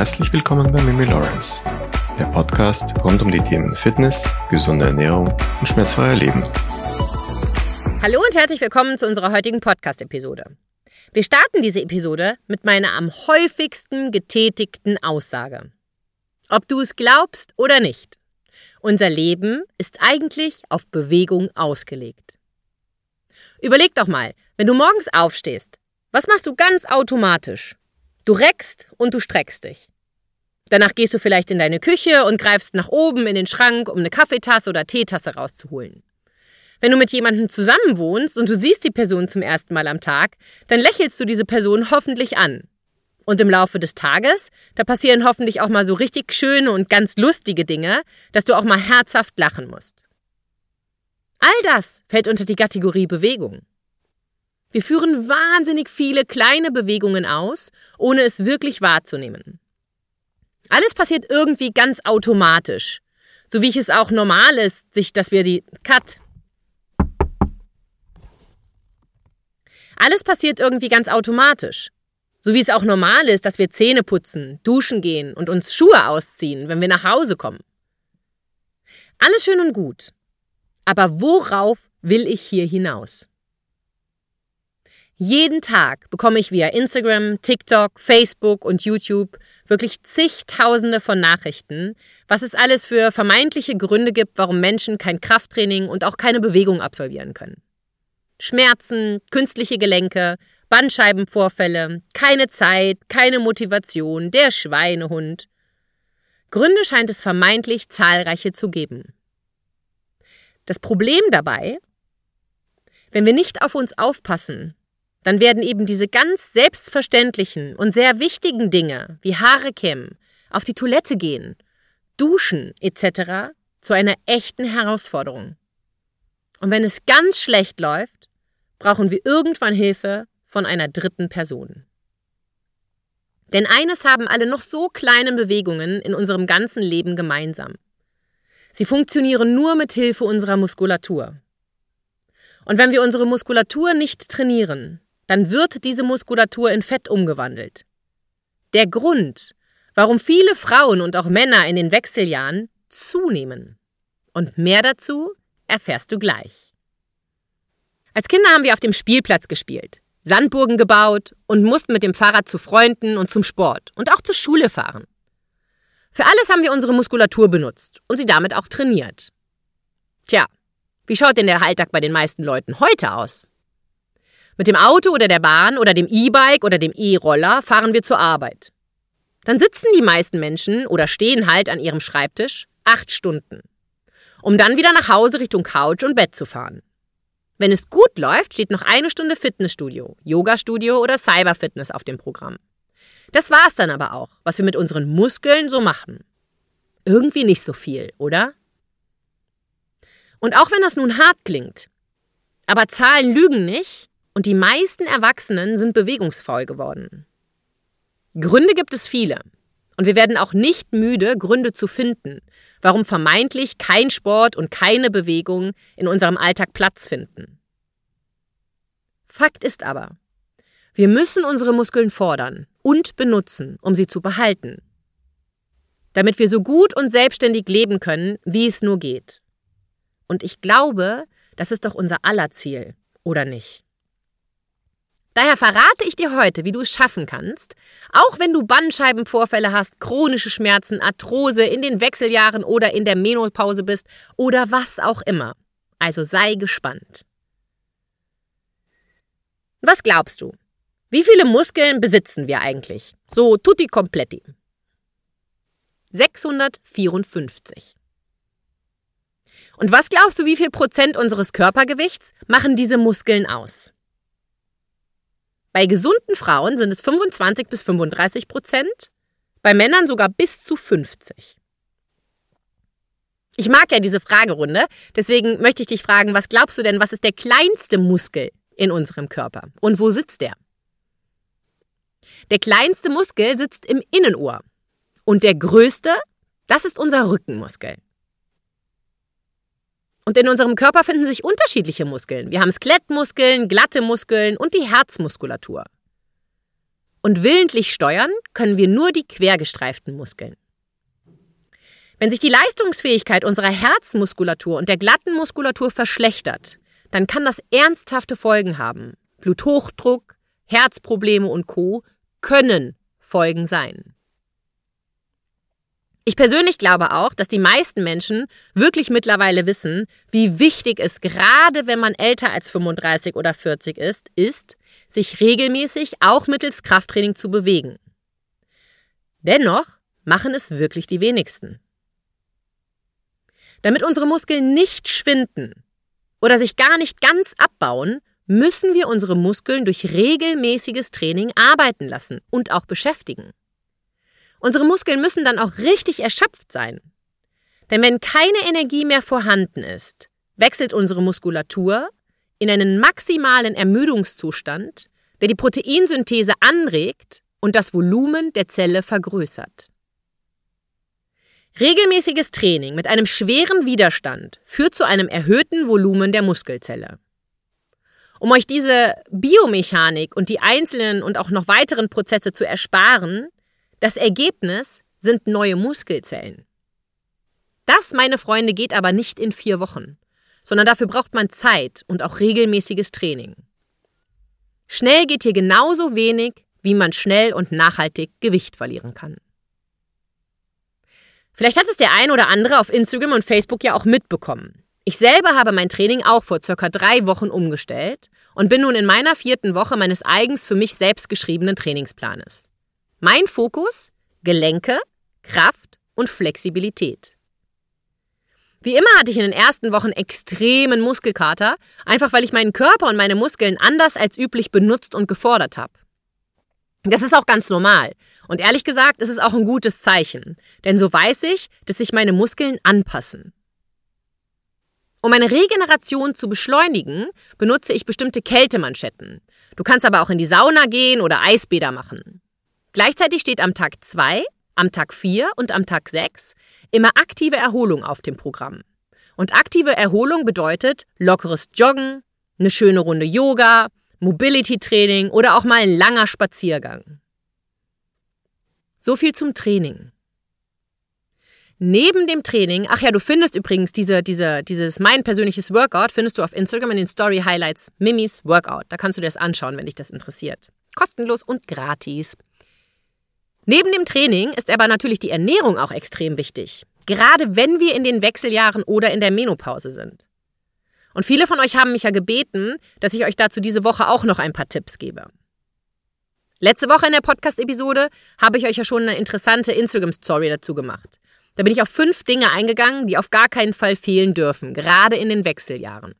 Herzlich willkommen bei Mimi Lawrence, der Podcast rund um die Themen Fitness, gesunde Ernährung und schmerzfreier Leben. Hallo und herzlich willkommen zu unserer heutigen Podcast-Episode. Wir starten diese Episode mit meiner am häufigsten getätigten Aussage. Ob du es glaubst oder nicht, unser Leben ist eigentlich auf Bewegung ausgelegt. Überleg doch mal, wenn du morgens aufstehst, was machst du ganz automatisch? Du reckst und du streckst dich. Danach gehst du vielleicht in deine Küche und greifst nach oben in den Schrank, um eine Kaffeetasse oder Teetasse rauszuholen. Wenn du mit jemandem zusammen wohnst und du siehst die Person zum ersten Mal am Tag, dann lächelst du diese Person hoffentlich an. Und im Laufe des Tages, da passieren hoffentlich auch mal so richtig schöne und ganz lustige Dinge, dass du auch mal herzhaft lachen musst. All das fällt unter die Kategorie Bewegung. Wir führen wahnsinnig viele kleine Bewegungen aus, ohne es wirklich wahrzunehmen. Alles passiert irgendwie ganz automatisch, so wie ich es auch normal ist, sich, dass wir die Cut. Alles passiert irgendwie ganz automatisch. So wie es auch normal ist, dass wir Zähne putzen, duschen gehen und uns Schuhe ausziehen, wenn wir nach Hause kommen. Alles schön und gut. Aber worauf will ich hier hinaus? Jeden Tag bekomme ich via Instagram, TikTok, Facebook und YouTube wirklich zigtausende von Nachrichten, was es alles für vermeintliche Gründe gibt, warum Menschen kein Krafttraining und auch keine Bewegung absolvieren können. Schmerzen, künstliche Gelenke, Bandscheibenvorfälle, keine Zeit, keine Motivation, der Schweinehund. Gründe scheint es vermeintlich zahlreiche zu geben. Das Problem dabei, wenn wir nicht auf uns aufpassen dann werden eben diese ganz selbstverständlichen und sehr wichtigen Dinge wie Haare kämmen, auf die Toilette gehen, duschen etc. zu einer echten Herausforderung. Und wenn es ganz schlecht läuft, brauchen wir irgendwann Hilfe von einer dritten Person. Denn eines haben alle noch so kleinen Bewegungen in unserem ganzen Leben gemeinsam. Sie funktionieren nur mit Hilfe unserer Muskulatur. Und wenn wir unsere Muskulatur nicht trainieren, dann wird diese Muskulatur in Fett umgewandelt. Der Grund, warum viele Frauen und auch Männer in den Wechseljahren zunehmen. Und mehr dazu erfährst du gleich. Als Kinder haben wir auf dem Spielplatz gespielt, Sandburgen gebaut und mussten mit dem Fahrrad zu Freunden und zum Sport und auch zur Schule fahren. Für alles haben wir unsere Muskulatur benutzt und sie damit auch trainiert. Tja, wie schaut denn der Alltag bei den meisten Leuten heute aus? Mit dem Auto oder der Bahn oder dem E-Bike oder dem E-Roller fahren wir zur Arbeit. Dann sitzen die meisten Menschen oder stehen halt an ihrem Schreibtisch acht Stunden, um dann wieder nach Hause Richtung Couch und Bett zu fahren. Wenn es gut läuft, steht noch eine Stunde Fitnessstudio, Yoga-Studio oder Cyberfitness auf dem Programm. Das war's dann aber auch, was wir mit unseren Muskeln so machen. Irgendwie nicht so viel, oder? Und auch wenn das nun hart klingt, aber Zahlen lügen nicht, und die meisten Erwachsenen sind bewegungsfaul geworden. Gründe gibt es viele. Und wir werden auch nicht müde, Gründe zu finden, warum vermeintlich kein Sport und keine Bewegung in unserem Alltag Platz finden. Fakt ist aber, wir müssen unsere Muskeln fordern und benutzen, um sie zu behalten, damit wir so gut und selbstständig leben können, wie es nur geht. Und ich glaube, das ist doch unser aller Ziel, oder nicht? Daher verrate ich dir heute, wie du es schaffen kannst, auch wenn du Bandscheibenvorfälle hast, chronische Schmerzen, Arthrose in den Wechseljahren oder in der Menopause bist oder was auch immer. Also sei gespannt. Was glaubst du? Wie viele Muskeln besitzen wir eigentlich? So tutti completi. 654. Und was glaubst du, wie viel Prozent unseres Körpergewichts machen diese Muskeln aus? Bei gesunden Frauen sind es 25 bis 35 Prozent, bei Männern sogar bis zu 50. Ich mag ja diese Fragerunde, deswegen möchte ich dich fragen, was glaubst du denn, was ist der kleinste Muskel in unserem Körper und wo sitzt der? Der kleinste Muskel sitzt im Innenohr und der größte, das ist unser Rückenmuskel. Und in unserem Körper finden sich unterschiedliche Muskeln. Wir haben Skelettmuskeln, glatte Muskeln und die Herzmuskulatur. Und willentlich steuern können wir nur die quergestreiften Muskeln. Wenn sich die Leistungsfähigkeit unserer Herzmuskulatur und der glatten Muskulatur verschlechtert, dann kann das ernsthafte Folgen haben. Bluthochdruck, Herzprobleme und Co können Folgen sein. Ich persönlich glaube auch, dass die meisten Menschen wirklich mittlerweile wissen, wie wichtig es gerade, wenn man älter als 35 oder 40 ist, ist, sich regelmäßig auch mittels Krafttraining zu bewegen. Dennoch machen es wirklich die wenigsten. Damit unsere Muskeln nicht schwinden oder sich gar nicht ganz abbauen, müssen wir unsere Muskeln durch regelmäßiges Training arbeiten lassen und auch beschäftigen. Unsere Muskeln müssen dann auch richtig erschöpft sein. Denn wenn keine Energie mehr vorhanden ist, wechselt unsere Muskulatur in einen maximalen Ermüdungszustand, der die Proteinsynthese anregt und das Volumen der Zelle vergrößert. Regelmäßiges Training mit einem schweren Widerstand führt zu einem erhöhten Volumen der Muskelzelle. Um euch diese Biomechanik und die einzelnen und auch noch weiteren Prozesse zu ersparen, das Ergebnis sind neue Muskelzellen. Das, meine Freunde, geht aber nicht in vier Wochen, sondern dafür braucht man Zeit und auch regelmäßiges Training. Schnell geht hier genauso wenig, wie man schnell und nachhaltig Gewicht verlieren kann. Vielleicht hat es der ein oder andere auf Instagram und Facebook ja auch mitbekommen. Ich selber habe mein Training auch vor circa drei Wochen umgestellt und bin nun in meiner vierten Woche meines eigens für mich selbst geschriebenen Trainingsplanes. Mein Fokus? Gelenke, Kraft und Flexibilität. Wie immer hatte ich in den ersten Wochen extremen Muskelkater, einfach weil ich meinen Körper und meine Muskeln anders als üblich benutzt und gefordert habe. Das ist auch ganz normal. Und ehrlich gesagt ist es auch ein gutes Zeichen. Denn so weiß ich, dass sich meine Muskeln anpassen. Um meine Regeneration zu beschleunigen, benutze ich bestimmte Kältemanschetten. Du kannst aber auch in die Sauna gehen oder Eisbäder machen. Gleichzeitig steht am Tag 2, am Tag 4 und am Tag 6 immer aktive Erholung auf dem Programm. Und aktive Erholung bedeutet lockeres Joggen, eine schöne Runde Yoga, Mobility-Training oder auch mal ein langer Spaziergang. So viel zum Training. Neben dem Training, ach ja, du findest übrigens diese, diese, dieses mein persönliches Workout, findest du auf Instagram in den Story Highlights Mimis Workout. Da kannst du dir das anschauen, wenn dich das interessiert. Kostenlos und gratis. Neben dem Training ist aber natürlich die Ernährung auch extrem wichtig. Gerade wenn wir in den Wechseljahren oder in der Menopause sind. Und viele von euch haben mich ja gebeten, dass ich euch dazu diese Woche auch noch ein paar Tipps gebe. Letzte Woche in der Podcast-Episode habe ich euch ja schon eine interessante Instagram-Story dazu gemacht. Da bin ich auf fünf Dinge eingegangen, die auf gar keinen Fall fehlen dürfen, gerade in den Wechseljahren.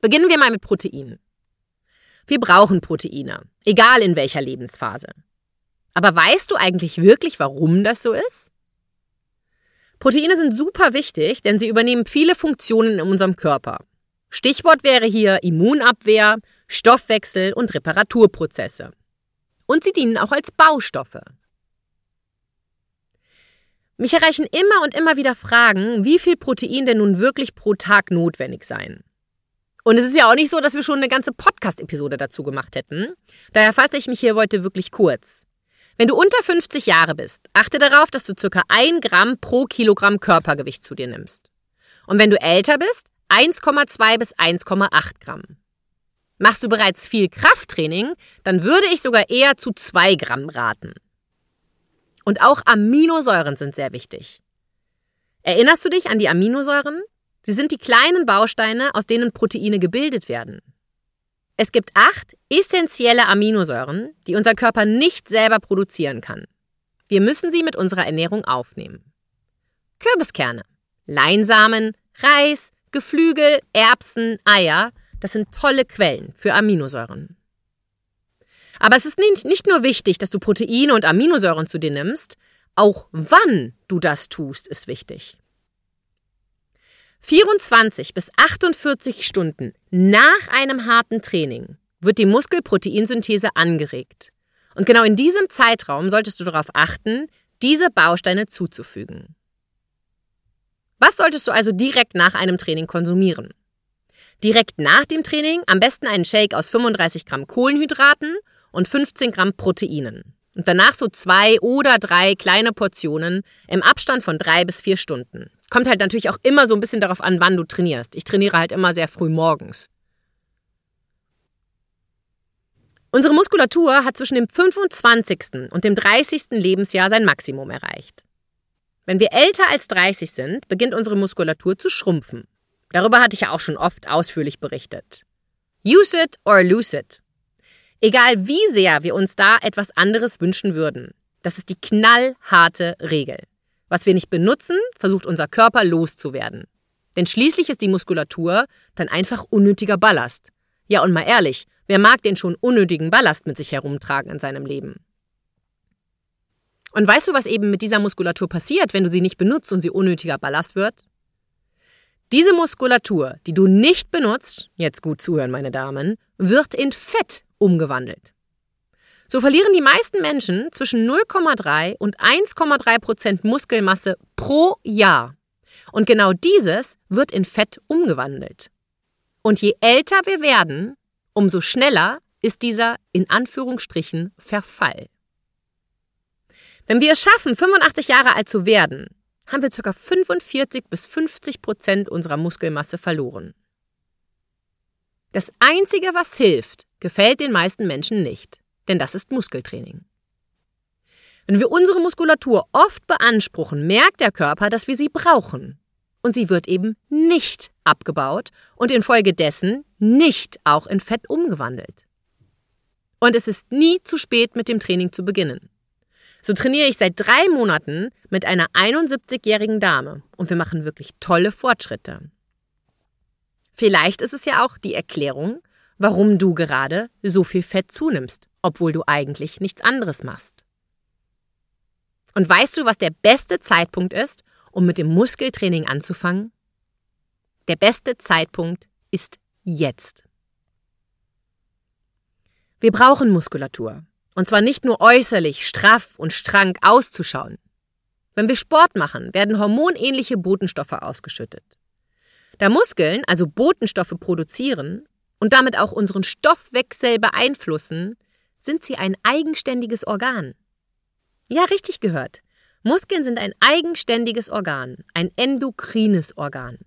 Beginnen wir mal mit Proteinen. Wir brauchen Proteine, egal in welcher Lebensphase. Aber weißt du eigentlich wirklich, warum das so ist? Proteine sind super wichtig, denn sie übernehmen viele Funktionen in unserem Körper. Stichwort wäre hier Immunabwehr, Stoffwechsel und Reparaturprozesse. Und sie dienen auch als Baustoffe. Mich erreichen immer und immer wieder Fragen, wie viel Protein denn nun wirklich pro Tag notwendig seien. Und es ist ja auch nicht so, dass wir schon eine ganze Podcast-Episode dazu gemacht hätten. Daher fasse ich mich hier heute wirklich kurz. Wenn du unter 50 Jahre bist, achte darauf, dass du ca. 1 Gramm pro Kilogramm Körpergewicht zu dir nimmst. Und wenn du älter bist, 1,2 bis 1,8 Gramm. Machst du bereits viel Krafttraining, dann würde ich sogar eher zu 2 Gramm raten. Und auch Aminosäuren sind sehr wichtig. Erinnerst du dich an die Aminosäuren? Sie sind die kleinen Bausteine, aus denen Proteine gebildet werden. Es gibt acht essentielle Aminosäuren, die unser Körper nicht selber produzieren kann. Wir müssen sie mit unserer Ernährung aufnehmen. Kürbiskerne, Leinsamen, Reis, Geflügel, Erbsen, Eier, das sind tolle Quellen für Aminosäuren. Aber es ist nicht, nur wichtig, dass du Proteine und Aminosäuren zu dir nimmst, auch wann du das tust, ist wichtig. 24 bis 48 Stunden nach einem harten Training wird die Muskelproteinsynthese angeregt. Und genau in diesem Zeitraum solltest du darauf achten, diese Bausteine zuzufügen. Was solltest du also direkt nach einem Training konsumieren? Direkt nach dem Training am besten einen Shake aus 35 Gramm Kohlenhydraten und 15 Gramm Proteinen. Und danach so zwei oder drei kleine Portionen im Abstand von drei bis vier Stunden. Kommt halt natürlich auch immer so ein bisschen darauf an, wann du trainierst. Ich trainiere halt immer sehr früh morgens. Unsere Muskulatur hat zwischen dem 25. und dem 30. Lebensjahr sein Maximum erreicht. Wenn wir älter als 30 sind, beginnt unsere Muskulatur zu schrumpfen. Darüber hatte ich ja auch schon oft ausführlich berichtet. Use it or lose it. Egal wie sehr wir uns da etwas anderes wünschen würden, das ist die knallharte Regel. Was wir nicht benutzen, versucht unser Körper loszuwerden. Denn schließlich ist die Muskulatur dann einfach unnötiger Ballast. Ja, und mal ehrlich, wer mag den schon unnötigen Ballast mit sich herumtragen in seinem Leben? Und weißt du, was eben mit dieser Muskulatur passiert, wenn du sie nicht benutzt und sie unnötiger Ballast wird? Diese Muskulatur, die du nicht benutzt, jetzt gut zuhören, meine Damen, wird in Fett umgewandelt. So verlieren die meisten Menschen zwischen 0,3 und 1,3 Prozent Muskelmasse pro Jahr. Und genau dieses wird in Fett umgewandelt. Und je älter wir werden, umso schneller ist dieser in Anführungsstrichen Verfall. Wenn wir es schaffen, 85 Jahre alt zu werden, haben wir ca. 45 bis 50 Prozent unserer Muskelmasse verloren. Das Einzige, was hilft, gefällt den meisten Menschen nicht, denn das ist Muskeltraining. Wenn wir unsere Muskulatur oft beanspruchen, merkt der Körper, dass wir sie brauchen. Und sie wird eben nicht abgebaut und infolgedessen nicht auch in Fett umgewandelt. Und es ist nie zu spät, mit dem Training zu beginnen. So trainiere ich seit drei Monaten mit einer 71-jährigen Dame und wir machen wirklich tolle Fortschritte. Vielleicht ist es ja auch die Erklärung, warum du gerade so viel Fett zunimmst, obwohl du eigentlich nichts anderes machst. Und weißt du, was der beste Zeitpunkt ist, um mit dem Muskeltraining anzufangen? Der beste Zeitpunkt ist jetzt. Wir brauchen Muskulatur. Und zwar nicht nur äußerlich straff und strank auszuschauen. Wenn wir Sport machen, werden hormonähnliche Botenstoffe ausgeschüttet. Da Muskeln also Botenstoffe produzieren, und damit auch unseren Stoffwechsel beeinflussen, sind sie ein eigenständiges Organ. Ja, richtig gehört. Muskeln sind ein eigenständiges Organ, ein endokrines Organ.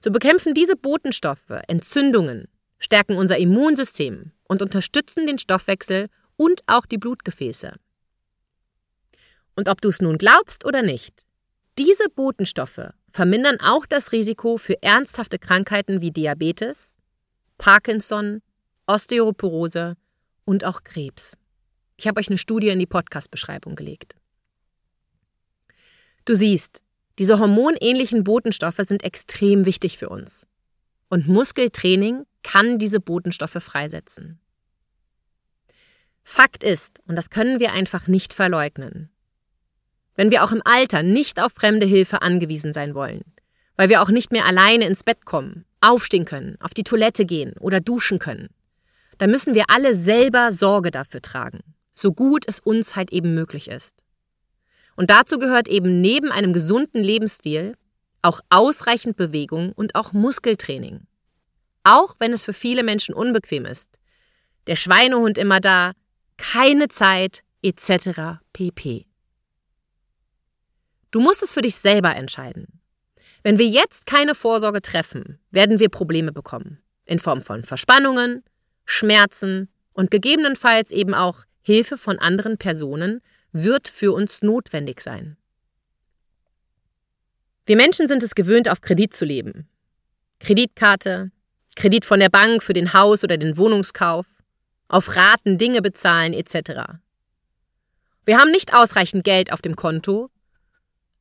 So bekämpfen diese Botenstoffe Entzündungen, stärken unser Immunsystem und unterstützen den Stoffwechsel und auch die Blutgefäße. Und ob du es nun glaubst oder nicht, diese Botenstoffe vermindern auch das Risiko für ernsthafte Krankheiten wie Diabetes, Parkinson, Osteoporose und auch Krebs. Ich habe euch eine Studie in die Podcast-Beschreibung gelegt. Du siehst, diese hormonähnlichen Botenstoffe sind extrem wichtig für uns. Und Muskeltraining kann diese Botenstoffe freisetzen. Fakt ist, und das können wir einfach nicht verleugnen, wenn wir auch im Alter nicht auf fremde Hilfe angewiesen sein wollen, weil wir auch nicht mehr alleine ins Bett kommen aufstehen können, auf die Toilette gehen oder duschen können, dann müssen wir alle selber Sorge dafür tragen, so gut es uns halt eben möglich ist. Und dazu gehört eben neben einem gesunden Lebensstil auch ausreichend Bewegung und auch Muskeltraining. Auch wenn es für viele Menschen unbequem ist. Der Schweinehund immer da, keine Zeit, etc. pp. Du musst es für dich selber entscheiden. Wenn wir jetzt keine Vorsorge treffen, werden wir Probleme bekommen. In Form von Verspannungen, Schmerzen und gegebenenfalls eben auch Hilfe von anderen Personen wird für uns notwendig sein. Wir Menschen sind es gewöhnt, auf Kredit zu leben. Kreditkarte, Kredit von der Bank für den Haus- oder den Wohnungskauf, auf Raten Dinge bezahlen etc. Wir haben nicht ausreichend Geld auf dem Konto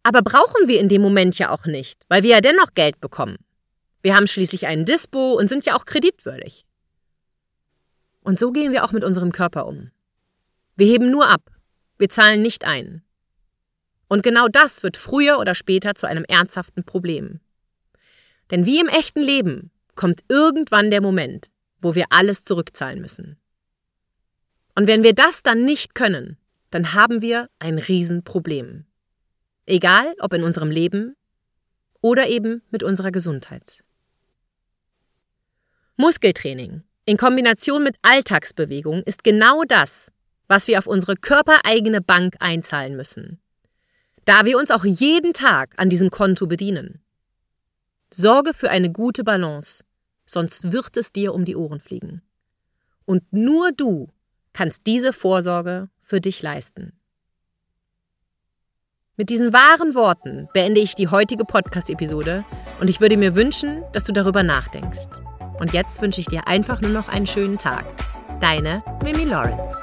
aber brauchen wir in dem Moment ja auch nicht, weil wir ja dennoch Geld bekommen. Wir haben schließlich einen Dispo und sind ja auch kreditwürdig. Und so gehen wir auch mit unserem Körper um. Wir heben nur ab, wir zahlen nicht ein. Und genau das wird früher oder später zu einem ernsthaften Problem. Denn wie im echten Leben kommt irgendwann der Moment, wo wir alles zurückzahlen müssen. Und wenn wir das dann nicht können, dann haben wir ein Riesenproblem. Egal ob in unserem Leben oder eben mit unserer Gesundheit. Muskeltraining in Kombination mit Alltagsbewegung ist genau das, was wir auf unsere körpereigene Bank einzahlen müssen, da wir uns auch jeden Tag an diesem Konto bedienen. Sorge für eine gute Balance, sonst wird es dir um die Ohren fliegen. Und nur du kannst diese Vorsorge für dich leisten. Mit diesen wahren Worten beende ich die heutige Podcast-Episode und ich würde mir wünschen, dass du darüber nachdenkst. Und jetzt wünsche ich dir einfach nur noch einen schönen Tag. Deine Mimi Lawrence.